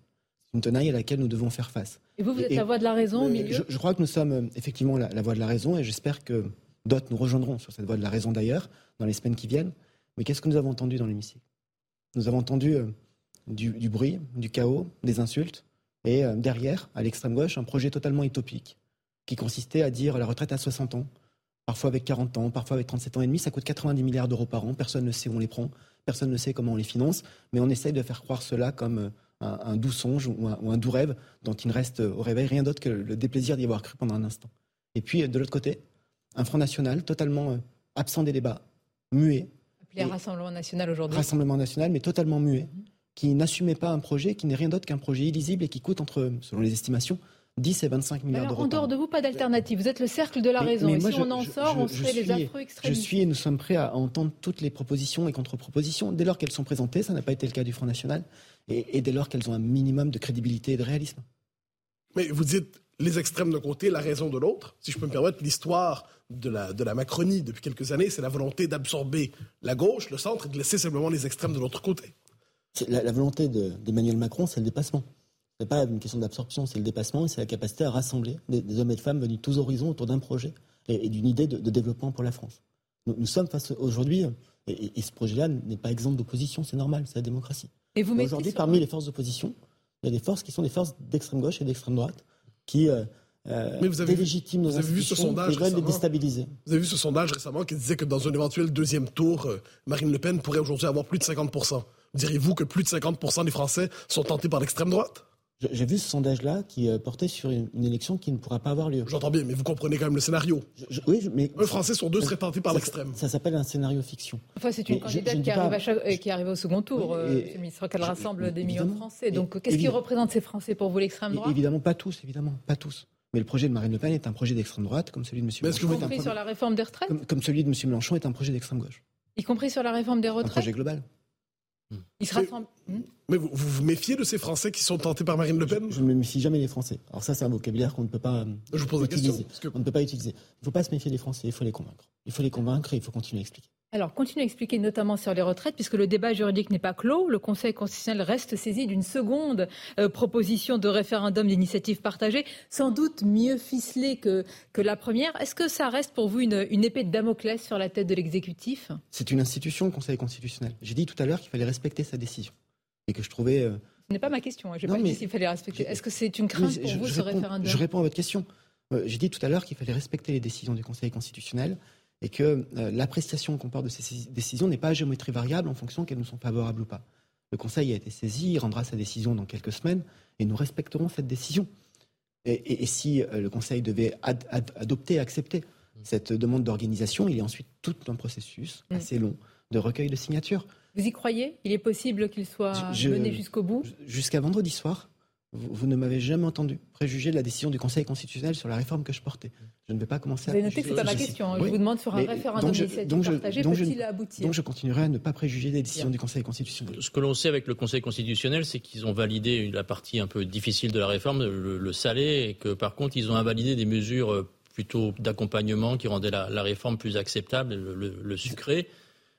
une tenaille à laquelle nous devons faire face. Et vous, vous êtes la voix de la raison au milieu je, crois que nous sommes euh, effectivement la, voix de la raison et j'espère que d'autres nous rejoindront sur cette voie de la raison d'ailleurs dans les semaines qui viennent. Mais qu'est-ce que nous avons entendu dans l'hémicycle? Nous avons entendu euh, du, bruit, du chaos, des insultes et euh, derrière, à l'extrême gauche, un projet totalement utopique qui consistait à dire la retraite à 60 ans, parfois avec 40 ans, parfois avec 37 ans et demi, ça coûte 90 milliards d'euros par an, personne ne sait où on les prend, personne ne sait comment on les finance, mais on essaye de faire croire cela comme un, doux songe ou un, doux rêve dont il ne reste au réveil rien d'autre que le déplaisir d'y avoir cru pendant un instant. Et puis, de l'autre côté, un Front National totalement euh, absent des débats, muet. Appelé Rassemblement National aujourd'hui. Rassemblement National, mais totalement muet, qui n'assumait pas un projet qui n'est rien d'autre qu'un projet illisible et qui coûte entre, selon les estimations, 10 et 25 milliards d'euros. En dehors de vous, pas d'alternative. Vous êtes le cercle de la raison. et si on en sort, on serait les affreux extrémistes. Je suis et nous sommes prêts à entendre toutes les propositions et contre-propositions dès lors qu'elles sont présentées. Ça n'a pas été le cas du Front National. Et, et dès lors qu'elles ont un minimum de crédibilité et de réalisme. Mais vous dites les extrêmes d'un côté, la raison de l'autre. Si je peux me permettre, l'histoire de la, de la Macronie depuis quelques années, c'est la volonté d'absorber la gauche, le centre, et de laisser simplement les extrêmes de l'autre côté. La, la, volonté d'Emmanuel Macron, c'est le dépassement. Ce n'est pas une question d'absorption, c'est le dépassement et c'est la capacité à rassembler des, hommes et des femmes venus de tous horizons autour d'un projet et, d'une idée de, développement pour la France. Nous, sommes face aujourd'hui, et, ce projet-là n'est pas exemple d'opposition, c'est normal, c'est la démocratie. Et vous Aujourd'hui, parmi les forces d'opposition, il y a des forces qui sont des forces d'extrême gauche et d'extrême droite qui euh, euh, Mais vous avez, délégitiment nos vous avez vu ce sondage veulent les déstabiliser. Vous avez vu ce sondage récemment qui disait que dans un éventuel deuxième tour, euh, Marine Le Pen pourrait aujourd'hui avoir plus de 50%. Diriez-vous que plus de 50% des Français sont tentés par l'extrême droite? J'ai vu ce sondage-là qui euh, portait sur une, élection qui ne pourra pas avoir lieu. J'entends bien, mais vous comprenez quand même le scénario. oui, mais un Français sur deux serait tenté par l'extrême. Ça, s'appelle un scénario fiction. Enfin, c'est une candidate qui, arrive qui, arrive au second tour, oui, euh, qu'elle rassemble des millions de Français. Donc, qu'est-ce qui représente ces Français pour vous, l'extrême droite? Évidemment, pas tous, évidemment, pas tous. Mais le projet de Marine Le Pen est un projet d'extrême droite, comme celui de M. Mélenchon. Y compris sur la réforme des retraites? Comme, celui de M. Mélenchon est un projet d'extrême gauche. Y compris sur la réforme des retraites Un projet global. Se rassemblent. Hmm mais vous, vous, méfiez de ces Français qui sont tentés par Marine Le Pen je, ne me méfie jamais des Français. Alors ça, c'est un vocabulaire qu'on ne peut pas je vous pose utiliser. Question, On ne peut pas utiliser. Il ne faut pas se méfier des Français, il faut les convaincre. Il faut les convaincre et il faut continuer à expliquer. Alors, continuez à expliquer notamment sur les retraites, puisque le débat juridique n'est pas clos. Le Conseil constitutionnel reste saisi d'une seconde euh, proposition de référendum d'initiative partagée, sans doute mieux ficelée que, que la première. Est-ce que ça reste pour vous une, une épée de Damoclès sur la tête de l'exécutif? C'est une institution, le Conseil constitutionnel. J'ai dit tout à l'heure qu'il fallait respecter sa décision. Et que je trouvais. Euh, ce n'est pas ma question. Hein. Je n'ai pas dit s'il fallait respecter. Est-ce que c'est une crainte pour vous, ce référendum Je réponds à votre question. Euh, j'ai dit tout à l'heure qu'il fallait respecter les décisions du Conseil constitutionnel et que euh, l'appréciation qu'on porte de ces décisions n'est pas à géométrie variable en fonction qu'elles nous sont favorables ou pas. Le Conseil a été saisi, il rendra sa décision dans quelques semaines et nous respecterons cette décision. Et, si euh, le Conseil devait adopter et accepter cette demande d'organisation, il y a ensuite tout un processus mm. assez long de recueil de signatures. Vous y croyez? Il est possible qu'il soit mené jusqu'au bout? Jusqu'à vendredi soir, vous, ne m'avez jamais entendu préjuger de la décision du Conseil constitutionnel sur la réforme que je portais. Je ne vais pas commencer à. Vous avez noté que ce n'est pas ma question. Hein. Je vous demande sur un référendum d'initiative partagée, peut-il aboutir Donc je continuerai à ne pas préjuger des décisions du Conseil constitutionnel. Ce que l'on sait avec le Conseil constitutionnel, c'est qu'ils ont validé la partie un peu difficile de la réforme, le, salé, et que par contre, ils ont invalidé des mesures euh, plutôt d'accompagnement qui rendaient la, réforme plus acceptable, le sucré.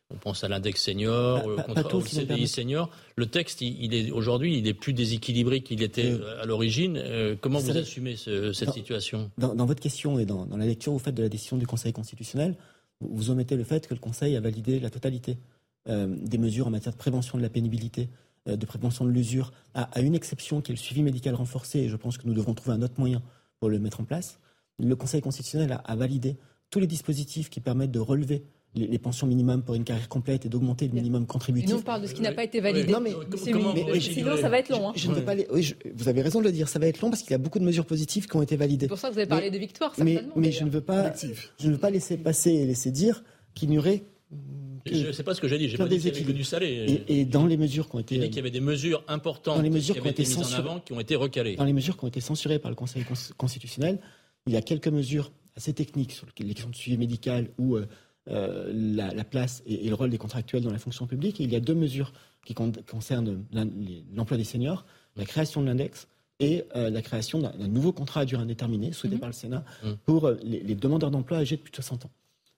On pense à l'index senior, au, CDI senior. Le texte, il, est aujourd'hui, il est plus déséquilibré qu'il était euh, à l'origine. Euh, comment vous assumez cette situation? dans, votre question et dans, la lecture vous faites de la décision du Conseil constitutionnel, vous omettez le fait que le Conseil a validé la totalité euh, des mesures en matière de prévention de la pénibilité, de prévention de l'usure, à, une exception qui est le suivi médical renforcé. Et je pense que nous devrons trouver un autre moyen pour le mettre en place. Le Conseil constitutionnel a validé tous les dispositifs qui permettent de relever les, pensions minimum pour une carrière complète et d'augmenter le minimum contributif. nous, on parle de ce qui n'a pas été validé. Non, mais, sinon, ça va être long. Hein. Je, ne pas vous avez raison de le dire, ça va être long parce qu'il y a beaucoup de mesures positives qui ont été validées. C'est pour ça que vous avez parlé de victoire, Mais, mais je, ne veux pas, je ne veux pas laisser passer et laisser dire qu'il n'y aurait je ne sais pas ce que j'ai dit, j'ai pas dit qu'il y du salé. Et, dans les mesures qui ont été. J'ai dit qu'il y avait des mesures importantes les mesures qui, ont été mises en avant, qui ont été recalées. Dans les mesures qui ont été censurées par le Conseil constitutionnel, il y a quelques mesures assez techniques sur l'élection de suivi médical ou euh, euh, la, place et, le rôle des contractuels dans la fonction publique. il y a deux mesures qui concernent l'emploi des seniors, la création de l'index et euh, la création d'un nouveau contrat à durée indéterminée souhaité mhm. par le Sénat mhm. pour euh, les, demandeurs d'emploi âgés de plus de 60 ans.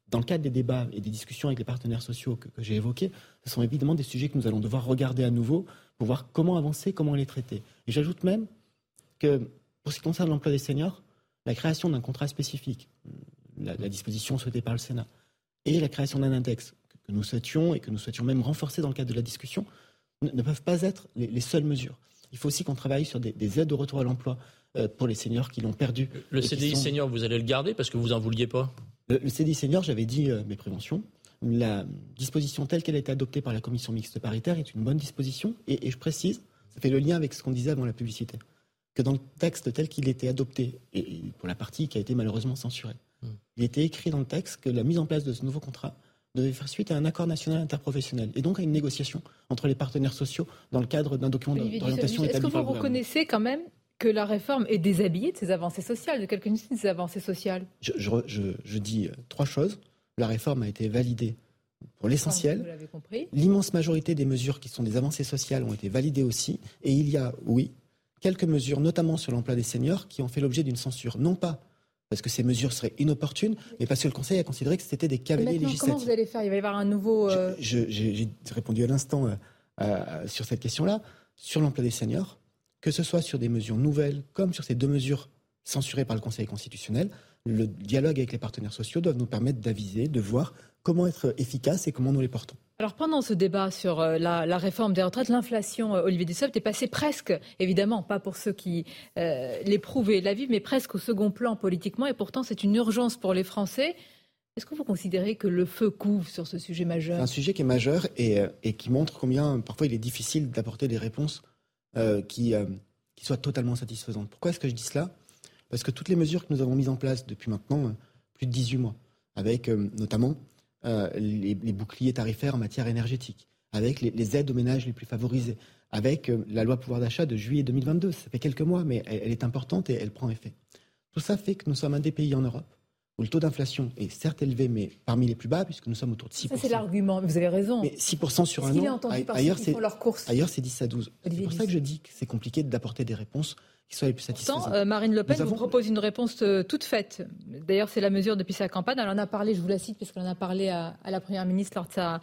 dans le cadre des débats et des discussions avec les partenaires sociaux que, j'ai évoqués, ce sont évidemment des sujets que nous allons devoir regarder à nouveau pour voir comment avancer, comment les traiter. Et j'ajoute même que pour ce qui concerne l'emploi des seniors, la création d'un contrat spécifique, la, disposition souhaitée par le Sénat, et la création d'un index que, nous souhaitions et que nous souhaitions même renforcer dans le cadre de la discussion, ne, peuvent pas être les, seules mesures. Il faut aussi qu'on travaille sur des, aides au retour à l'emploi euh, pour les seniors qui l'ont perdu. Le CDI senior, vous allez le garder parce que vous n'en vouliez pas? Le, CDI senior, j'avais dit euh, mes préventions. La disposition telle qu'elle a été adoptée par la commission mixte paritaire est une bonne disposition. Et, je précise, ça fait le lien avec ce qu'on disait avant la publicité, que dans le texte tel qu'il était adopté, et, pour la partie qui a été malheureusement censurée. Il était écrit dans le texte que la mise en place de ce nouveau contrat devait faire suite à un accord national interprofessionnel et donc à une négociation entre les partenaires sociaux dans le cadre d'un document d'orientation Est-ce que vous reconnaissez quand même que la réforme est déshabillée de ses avancées sociales, de quelques-unes de ses avancées sociales? Je, je, dis euh, trois choses. La réforme a été validée pour l'essentiel. L'immense majorité des mesures qui sont des avancées sociales ont été validées aussi. Et il y a, oui, quelques mesures, notamment sur l'emploi des seniors, qui ont fait l'objet d'une censure. Non pas parce que ces mesures seraient inopportunes, mais parce que le Conseil a considéré que c'était des cavaliers législatifs. Comment vous allez faire? Il va y avoir un nouveau... Euh, j'ai répondu à l'instant euh, sur cette question-là. Sur l'emploi des seniors, que ce soit sur des mesures nouvelles comme sur ces deux mesures censurées par le Conseil constitutionnel, le dialogue avec les partenaires sociaux doit nous permettre d'aviser, de voir comment être efficace et comment nous les portons. Alors pendant ce débat sur euh, la, réforme des retraites, l'inflation, euh, Olivier Dussopt, est passée presque, évidemment, pas pour ceux qui euh, la vivent, mais presque au second plan politiquement, et pourtant c'est une urgence pour les Français. Est-ce que vous considérez que le feu couvre sur ce sujet majeur? Un sujet qui est majeur et, et, qui montre combien parfois il est difficile d'apporter des réponses euh, qui, euh, soit totalement satisfaisante. Pourquoi est-ce que je dis cela? Parce que toutes les mesures que nous avons mises en place depuis maintenant euh, plus de 18 mois, avec notamment les, boucliers tarifaires en matière énergétique, avec les, aides aux ménages les plus favorisés, avec la loi pouvoir d'achat de juillet 2022. Ça fait quelques mois, mais elle, est importante et elle prend effet. Tout ça fait que nous sommes un des pays en Europe où le taux d'inflation est certes élevé, mais parmi les plus bas, puisque nous sommes autour de 6%. Ça, c'est l'argument, vous avez raison. Mais 6% sur un an, ailleurs, c'est, ailleurs, c'est 10 à 12. C'est pour ça que je dis que c'est compliqué d'apporter des réponses qui soient les plus satisfaisantes. Pourtant, euh, Marine Le Pen vous propose une réponse euh, toute faite. D'ailleurs, c'est la mesure depuis sa campagne. Elle en a parlé, je vous la cite, parce qu'elle en a parlé à, la Première ministre lors de sa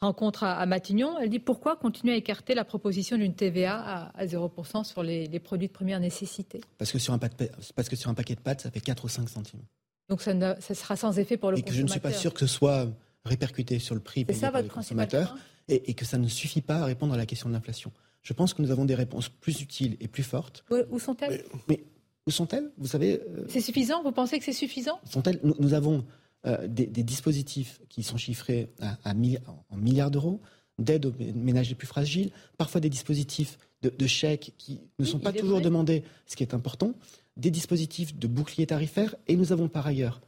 rencontre à, Matignon. Elle dit pourquoi continuer à écarter la proposition d'une TVA à, 0% sur les, produits de première nécessité? Parce que, sur un parce que sur un paquet de pâtes, ça fait 4 ou 5 centimes. Donc ça, sera sans effet pour le et consommateur. Et que je ne suis pas sûr que ce soit répercuté sur le prix payé ça, par les consommateurs et, que ça ne suffit pas à répondre à la question de l'inflation. Je pense que nous avons des réponses plus utiles et plus fortes. où sont-elles? Mais, où sont-elles? Vous savez. Euh, c'est suffisant? Vous pensez que c'est suffisant? Sont-elles? Nous, avons euh, des, dispositifs qui sont chiffrés à, en milliards d'euros d'aide aux ménages les plus fragiles, parfois des dispositifs de, chèques qui ne sont pas toujours demandés, ce qui est important des dispositifs de bouclier tarifaire et nous avons par ailleurs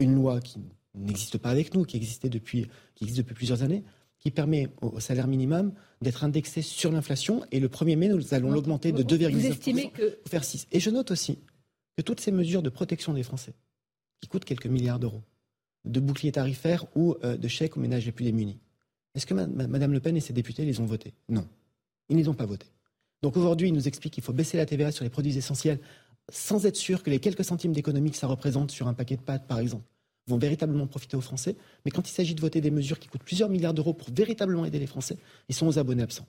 une loi qui n'existe pas avec nous, qui existait depuis, qui existe depuis plusieurs années, qui permet au, salaire minimum d'être indexé sur l'inflation et le 1er mai, nous allons l'augmenter de 2,9% que... pour faire 6. Et je note aussi que toutes ces mesures de protection des Français, qui coûtent quelques milliards d'euros, de bouclier tarifaire ou euh, de chèques aux ménages les plus démunis, est-ce que Mme Le Pen et ses députés les ont votés Non. Ils ne les ont pas votés. Donc aujourd'hui, ils nous expliquent qu'il faut baisser la TVA sur les produits essentiels sans être sûr que les quelques centimes d'économie que ça représente sur un paquet de pâtes, par exemple, vont véritablement profiter aux Français. Mais quand il s'agit de voter des mesures qui coûtent plusieurs milliards d'euros pour véritablement aider les Français, ils sont aux abonnés absents.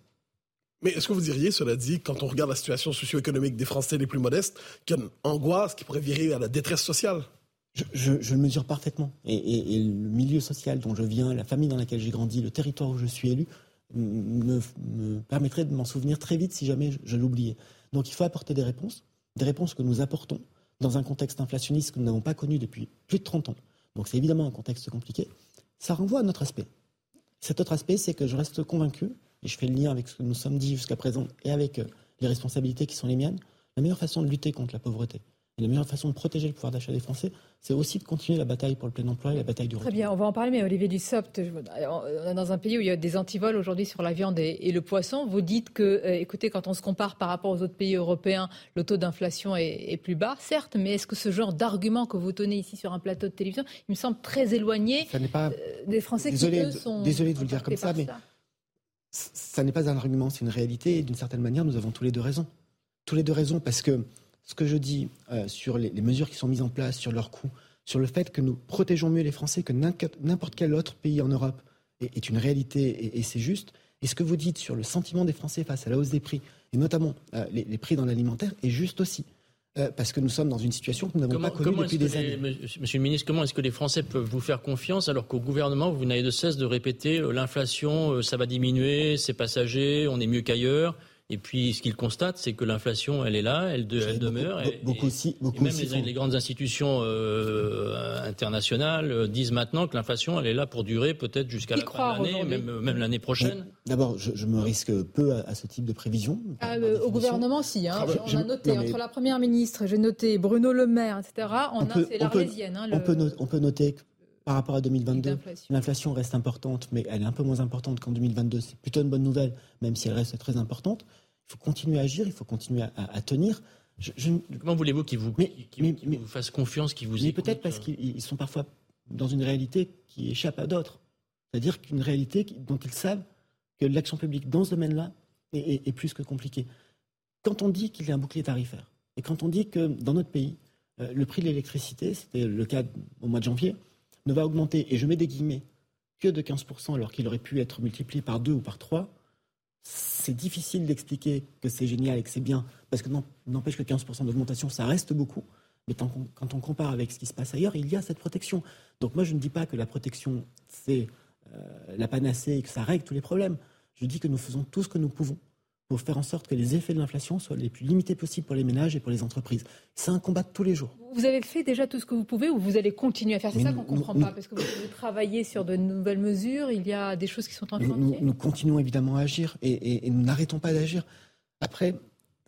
Mais est-ce que vous diriez, cela dit, quand on regarde la situation socio-économique des Français les plus modestes, qu'il y a une angoisse qui pourrait virer à la détresse sociale? Je, le mesure parfaitement. Et, le milieu social dont je viens, la famille dans laquelle j'ai grandi, le territoire où je suis élu, me, permettrait de m'en souvenir très vite si jamais je l'oubliais. Donc il faut apporter des réponses des réponses que nous apportons dans un contexte inflationniste que nous n'avons pas connu depuis plus de 30 ans. Donc c'est évidemment un contexte compliqué. Ça renvoie à notre aspect. Cet autre aspect, c'est que je reste convaincu, et je fais le lien avec ce que nous sommes dit jusqu'à présent et avec euh, les responsabilités qui sont les miennes, la meilleure façon de lutter contre la pauvreté, et la meilleure façon de protéger le pouvoir d'achat des Français, c'est aussi de continuer la bataille pour le plein emploi et la bataille du Très bien, on va en parler, mais Olivier Dussopt, on est dans un pays où il y a des antivols aujourd'hui sur la viande et, le poisson. Vous dites que, euh, écoutez, quand on se compare par rapport aux autres pays européens, le taux d'inflation est, plus bas, certes, mais est-ce que ce genre d'argument que vous tenez ici sur un plateau de télévision, il me semble très éloigné pas... Euh, des Français désolé, qui, eux, sont... Désolé de vous le dire comme ça, mais ça n'est pas un argument, c'est une réalité, et d'une certaine manière, nous avons tous les deux raison. Tous les deux raisons, parce que ce que je dis euh, sur les, mesures qui sont mises en place, sur leurs coûts, sur le fait que nous protégeons mieux les Français que n'importe quel autre pays en Europe est, une réalité et, c'est juste. Et ce que vous dites sur le sentiment des Français face à la hausse des prix, et notamment euh, les, les, prix dans l'alimentaire, est juste aussi. Euh, parce que nous sommes dans une situation que nous n'avons pas connue depuis des années. monsieur le ministre, comment est-ce que les Français peuvent vous faire confiance alors qu'au gouvernement, vous n'avez de cesse de répéter euh, l'inflation, ça va diminuer, c'est passager, on est mieux qu'ailleurs et puis, ce qu'il constate, c'est que l'inflation, elle est là, elle, demeure. Beaucoup, aussi, beaucoup même les, grandes institutions euh, internationales euh, disent maintenant que l'inflation, elle est là pour durer peut-être jusqu'à la fin de l'année, même, même l'année prochaine. D'abord, je, me risque peu à, ce type de prévision. Ah, euh, au gouvernement, si. Hein, on a noté, entre la Première ministre, j'ai noté Bruno Le Maire, etc., on, a, c'est l'Arlésienne. Hein, on, peut on peut noter que par rapport à 2022, l'inflation reste importante, mais elle est un peu moins importante qu'en 2022. C'est plutôt une bonne nouvelle, même si elle reste très importante. Il faut continuer à agir, il faut continuer à, tenir. Comment voulez-vous qu'ils vous, vous fassent confiance, qu'ils vous Mais peut-être parce qu'ils sont parfois dans une réalité qui échappe à d'autres. C'est-à-dire qu'une réalité dont ils savent que l'action publique dans ce domaine-là est, plus que compliquée. Quand on dit qu'il y a un bouclier tarifaire, et quand on dit que dans notre pays, euh, le prix de l'électricité, c'était le cas au mois de janvier, ne va augmenter, et je mets des guillemets, que de 15%, alors qu'il aurait pu être multiplié par 2 ou par 3, c'est difficile d'expliquer que c'est génial et que c'est bien, parce que n'empêche que 15% d'augmentation, ça reste beaucoup. Mais quand on compare avec ce qui se passe ailleurs, il y a cette protection. Donc moi, je ne dis pas que la protection, c'est euh, la panacée et que ça règle tous les problèmes. Je dis que nous faisons tout ce que nous pouvons pour faire en sorte que les effets de l'inflation soient les plus limités possibles pour les ménages et pour les entreprises. C'est un combat de tous les jours. Vous avez fait déjà tout ce que vous pouvez ou vous allez continuer à faire C'est ça qu'on ne comprend pas, parce que vous travaillez sur de nouvelles mesures, il y a des choses qui sont en train nous, nous, continuons évidemment à agir et, et nous n'arrêtons pas d'agir. Après,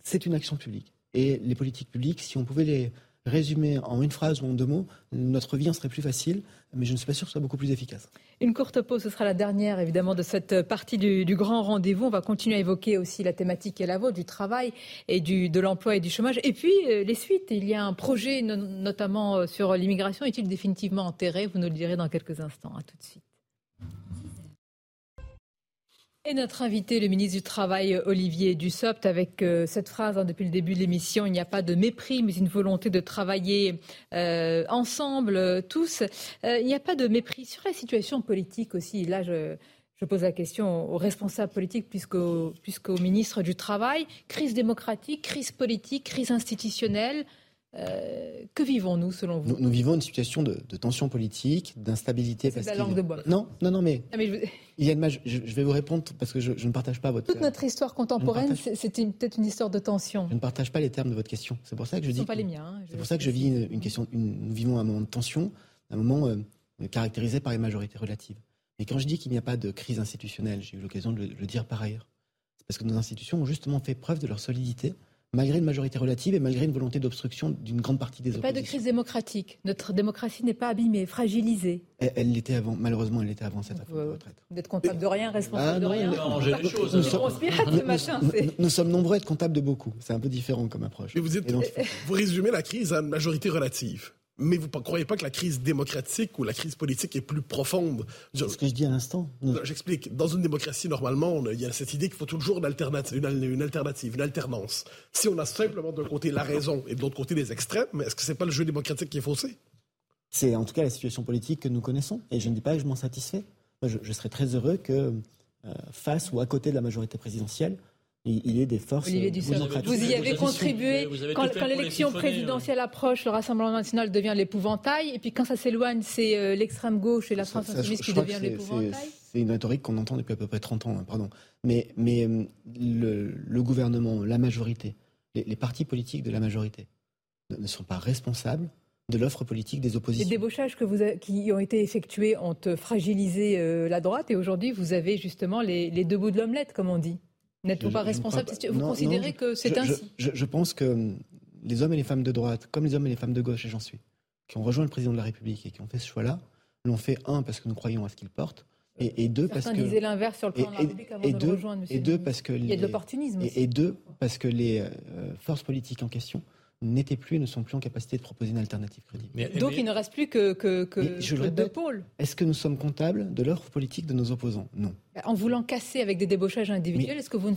c'est une action publique. Et les politiques publiques, si on pouvait les résumé en une phrase ou en deux mots, notre vie en serait plus facile, mais je ne suis pas sûr que ce soit beaucoup plus efficace. Une courte pause, ce sera la dernière évidemment de cette partie du, grand rendez-vous. On va continuer à évoquer aussi la thématique qui est la vôtre, du travail et de l'emploi et du chômage. Et puis euh, les suites, il y a un projet notamment euh, sur l'immigration. Est-il définitivement enterré? Vous nous le direz dans quelques instants. À tout de suite. Et notre invité, le ministre du Travail, Olivier Dussopt, avec euh, cette phrase hein, depuis le début de l'émission, il n'y a pas de mépris, mais une volonté de travailler euh, ensemble, euh, tous. il n'y a pas de mépris sur la situation politique aussi. Là, je, pose la question aux responsables politiques puisqu'au, puisqu'au ministre du Travail. Crise démocratique, crise politique, crise institutionnelle. Euh, que vivons-nous selon vous nous, vivons une situation de, tension politique, d'instabilité. C'est la langue de bois. Non, non, non, mais, ah, je... il y a une je, vais vous répondre parce que je, ne partage pas votre. Toute notre histoire contemporaine, c'est peut-être une histoire de tension. Je ne partage pas les termes de votre question. C'est pour ça que je Ce dis. Sont pas les miens. Hein, c'est pour ça que je vis une, question. nous vivons un moment de tension, un moment euh, caractérisé par les majorités relatives. Et quand je dis qu'il n'y a pas de crise institutionnelle, j'ai eu l'occasion de le dire par ailleurs. C'est parce que nos institutions ont justement fait preuve de leur solidité malgré une majorité relative et malgré une volonté d'obstruction d'une grande partie des oppositions. Pas de crise démocratique. Notre démocratie n'est pas abîmée, fragilisée. Elle l'était avant. Malheureusement, elle l'était avant cette réforme de retraite. Vous êtes comptable de rien, responsable ah, de rien. Nous, sommes, nombreux à être comptables de beaucoup. C'est un peu différent comme approche. vous, vous résumez la crise à une majorité relative. Mais vous ne croyez pas que la crise démocratique ou la crise politique est plus profonde? C'est ce que je dis à l'instant. J'explique. Dans une démocratie, normalement, il y a cette idée qu'il faut toujours une alternative, une, alternative, une alternance. Si on a simplement d'un côté la raison et de l'autre côté les extrêmes, est-ce que ce n'est pas le jeu démocratique qui est faussé? C'est en tout cas la situation politique que nous connaissons. Et je ne dis pas que je m'en satisfais. je, serais très heureux que, euh, face ou à côté de la majorité présidentielle, il est des forces Olivier Vous y avez contribué. quand, l'élection présidentielle approche, le Rassemblement national devient l'épouvantail. Et puis quand ça s'éloigne, c'est euh, l'extrême gauche et la France insoumise qui devient l'épouvantail. C'est une rhétorique qu'on entend depuis à peu près 30 ans. Hein, pardon. Mais, mais euh, le, gouvernement, la majorité, les, partis politiques de la majorité ne, sont pas responsables de l'offre politique des oppositions. Les débauchages que vous qui ont été effectués ont fragilisé euh, la droite et aujourd'hui vous avez justement les, les deux bouts de l'omelette, comme on dit. N'êtes-vous pas responsable Vous considérez que c'est ainsi je, pense que les hommes et les femmes de droite, comme les hommes et les femmes de gauche, et j'en suis, qui ont rejoint le président de la République et qui ont fait ce choix-là, l'ont fait, un, parce que nous croyons à ce qu'il porte, et, deux, parce que. disaient l'inverse sur le plan de la République avant de rejoindre, Et deux, parce que. Il y a de l'opportunisme. Et, deux, parce que les euh, forces politiques en question n'étaient plus, ne sont plus en capacité de proposer une alternative crédible. Donc il ne reste plus que, que, que, deux pôles. Est-ce que nous sommes comptables de l'offre politique de nos opposants? Non. En voulant casser avec des débauchages individuels, est-ce que vous ne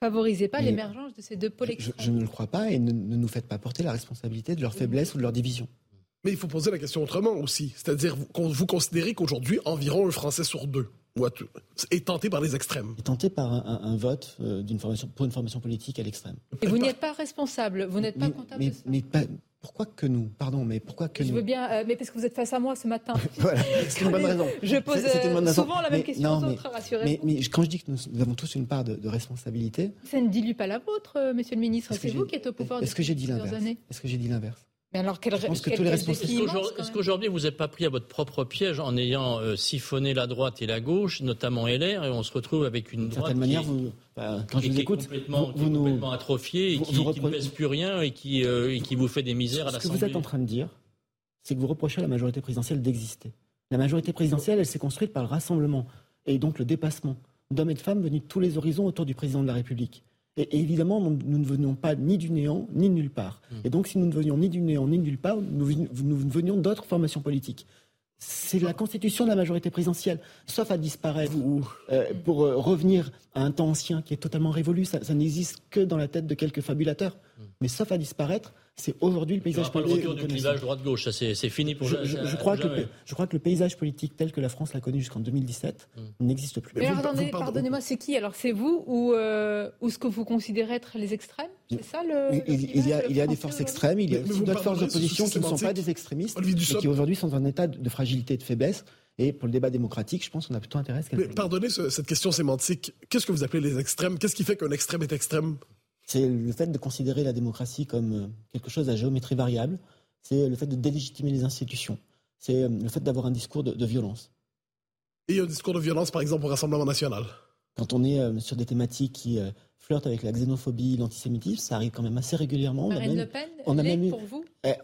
favorisez pas l'émergence de ces deux pôles je, je, ne le crois pas et ne, nous faites pas porter la responsabilité de leur faiblesse ou de leur division. Mais il faut poser la question autrement aussi. C'est-à-dire, vous, vous considérez qu'aujourd'hui, environ un Français sur deux est tenté par les extrêmes. Est tenté par un, vote euh, d'une formation, pour une formation politique à l'extrême. Et vous n'êtes pas responsable, vous n'êtes pas comptable mais, de ça. Mais pas, pourquoi que nous Pardon, mais pourquoi que nous Je veux bien, euh, mais parce que vous êtes face à moi ce matin. *laughs* voilà, c'est une bonne raison. Je pose euh, souvent la même question aux autres, rassurez mais, mais, quand je dis que nous, avons tous une part de, responsabilité... Ça ne dilue pas la vôtre, monsieur le ministre. C'est vous qui êtes au pouvoir Est-ce que j'ai dit l'inverse Est-ce que j'ai dit l'inverse mais alors, quelle, je pense que tous les responsables. Est-ce qu'aujourd'hui, vous n'êtes pas pris à votre propre piège en ayant euh, siphonné la droite et la gauche, notamment LR, et on se retrouve avec une droite qui, manière, vous, bah, quand je vous écoute, complètement, vous, nous, complètement atrophiée et qui, ne pèse plus rien et qui, euh, et qui vous fait des misères à l'Assemblée. Ce que vous êtes en train de dire, c'est que vous reprochez à la majorité présidentielle d'exister. La majorité présidentielle, elle s'est construite par le rassemblement et donc le dépassement d'hommes et de femmes venus de tous les horizons autour du président de la République. Et, évidemment, nous, ne venions pas ni du néant, ni de nulle part. Hmm. Et donc, si nous ne venions ni du néant, ni de nulle part, nous, nous venions d'autres formations politiques. C'est la constitution de la majorité présidentielle, sauf à disparaître euh, pour euh, revenir à un temps ancien qui est totalement révolu. Ça, ça n'existe que dans la tête de quelques fabulateurs. Hmm. Mais sauf à disparaître, c'est aujourd'hui le paysage politique. Pas le retour du clivage droite-gauche, c'est fini pour je, je, je crois que le, je crois que le paysage politique tel que la France l'a connu jusqu'en 2017 hmm. n'existe plus. Mais, pardonnez-moi, c'est qui Alors c'est vous ou, euh, ou ce que vous considérez être les extrêmes? C'est ça le. Il, y a, il y a des forces extrêmes, il y a d'autres forces d'opposition qui ne sont pas des extrémistes, mais qui aujourd'hui sont dans un état de fragilité et de faiblesse. Et pour le débat démocratique, je pense qu'on a plutôt intérêt à ce Mais pardonnez cette question sémantique. Qu'est-ce que vous appelez les extrêmes? Qu'est-ce qui fait qu'un extrême est extrême? C'est le fait de considérer la démocratie comme euh, quelque chose à géométrie variable. C'est le fait de délégitimer les institutions. C'est euh, le fait d'avoir un discours de, violence. Et un discours de violence, par exemple, au Rassemblement national Quand on est euh, sur des thématiques qui flirtent avec la xénophobie, l'antisémitisme, ça arrive quand même assez régulièrement. Marine Le Pen, on a même pour vous? Eh,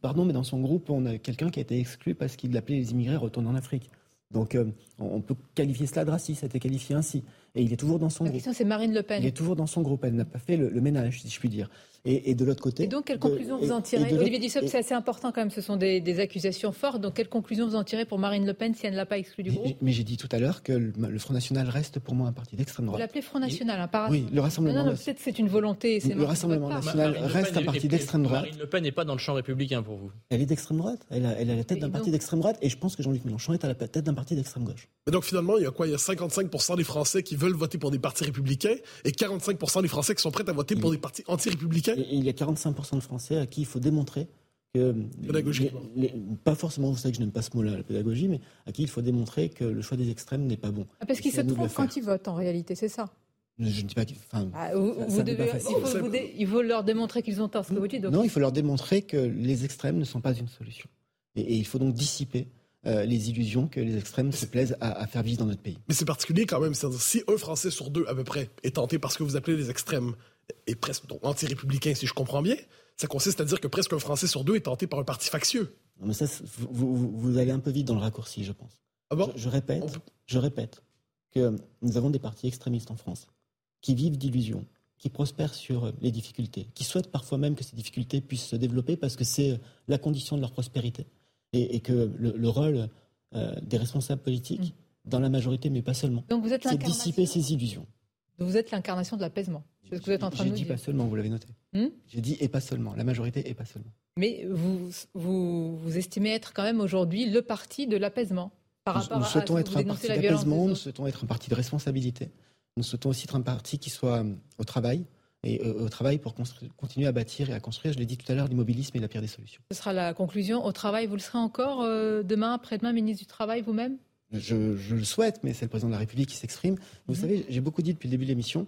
Pardon, mais dans son groupe, on a quelqu'un qui a été exclu parce qu'il appelait les immigrés à retourner en Afrique. Donc on peut qualifier cela de raciste, ça a été qualifié ainsi. Et il est toujours dans son La groupe. c'est Marine Le Pen. Il est toujours dans son groupe. Elle n'a pas fait le, ménage, si je puis dire. Et, de l'autre côté. Et donc, quelle conclusion vous en tirez Olivier Dussopt, c'est assez important quand même. Ce sont des, accusations fortes. Donc, quelle conclusion vous en tirez pour Marine Le Pen si elle ne l'a pas exclu du groupe Mais, j'ai dit tout à l'heure que le, Front National reste pour moi un parti d'extrême droite. Vous l'appelez Front National, hein, par Oui, le Rassemblement. Non, non, peut-être c'est une volonté. Le Rassemblement National reste un parti d'extrême droite. Marine Le Pen n'est pas dans le champ républicain pour vous. Elle est d'extrême droite. Elle a, elle a la tête d'un parti d'extrême droite. Et je pense que Jean-Luc Mélenchon est à la tête d'un parti d'extrême gauche. Mais donc, finalement, il y a quoi? Il y a 55% des Français qui veulent voter pour des partis républicains et 45% des Français qui sont prêts à voter pour des partis anti-républicains. il y a 45% de Français à qui il faut démontrer que. Pédagogie. pas forcément, vous savez que je n'aime pas ce mot-là, la pédagogie, mais à qui il faut démontrer que le choix des extrêmes n'est pas bon. Ah, parce qu'ils se trompent quand ils votent, en réalité, c'est ça je ne dis pas enfin, ah, devez, il, faut leur démontrer qu'ils ont tort, ce que vous dites. Non, il faut leur démontrer que les extrêmes ne sont pas une solution. et il faut donc dissiper euh, les illusions que les extrêmes se plaisent à, faire vivre dans notre pays. Mais c'est particulier quand même. si un Français sur deux, à peu près, est tenté par ce que vous appelez les extrêmes, et presque anti-républicain, si je comprends bien, ça consiste à dire que presque un Français sur deux est tenté par un parti factieux. Non, mais ça, vous, allez un peu vite dans le raccourci, je pense. Ah bon? Je, répète, je répète que nous avons des partis extrémistes en France qui vivent d'illusions, qui prospèrent sur les difficultés, qui souhaitent parfois même que ces difficultés puissent se développer parce que c'est la condition de leur prospérité et, que le, rôle euh, des responsables politiques, mm. dans la majorité, mais pas seulement, c'est dissiper ces illusions. Vous êtes l'incarnation de l'apaisement. C'est ce que vous êtes en train de dire. J'ai dit pas seulement, vous l'avez noté. Hmm J'ai dit et pas seulement, la majorité et pas seulement. Mais vous, vous, vous estimez être quand même aujourd'hui le parti de l'apaisement par nous, rapport nous souhaitons à être un parti d'apaisement, nous souhaitons être un parti de responsabilité. Nous souhaitons aussi être un parti qui soit euh, au travail, et euh, au travail pour continuer à bâtir et à construire. Je l'ai dit tout à l'heure, l'immobilisme est la pire des solutions. Ce sera la conclusion. Au travail, vous le serez encore euh, demain, après-demain, ministre du Travail, vous-même? Je, le souhaite, mais c'est le président de la République qui s'exprime. Vous mhm. savez, j'ai beaucoup dit depuis le début de l'émission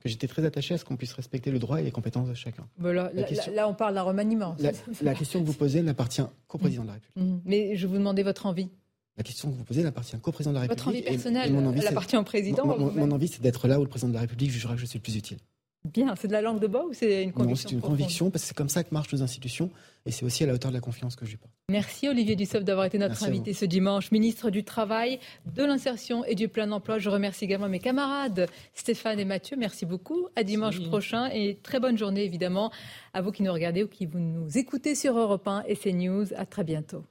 que j'étais très attaché à ce qu'on puisse respecter le droit et les compétences de chacun. là, là, on parle d'un remaniement. La, question que vous posez n'appartient qu'au président de la République. Mhm. Mais je vous demandais votre envie. La question que vous posez n'appartient qu'au président de la République. Votre envie personnelle, elle appartient au président. Mon, mon envie, c'est d'être là où le président de la République jugera que je suis le plus utile. Bien, c'est de la langue de bois ou c'est une conviction Non, c'est une conviction parce que c'est comme ça que marchent nos institutions et c'est aussi à la hauteur de la confiance que je lui porte. Merci Olivier Dussopt d'avoir été notre invité ce dimanche, ministre du Travail, de l'Insertion et du Plein Emploi. Je remercie également mes camarades Stéphane et Mathieu. Merci beaucoup. À dimanche prochain et très bonne journée évidemment à vous qui nous regardez ou qui vous nous écoutez sur Europe 1 et CNews. À très bientôt.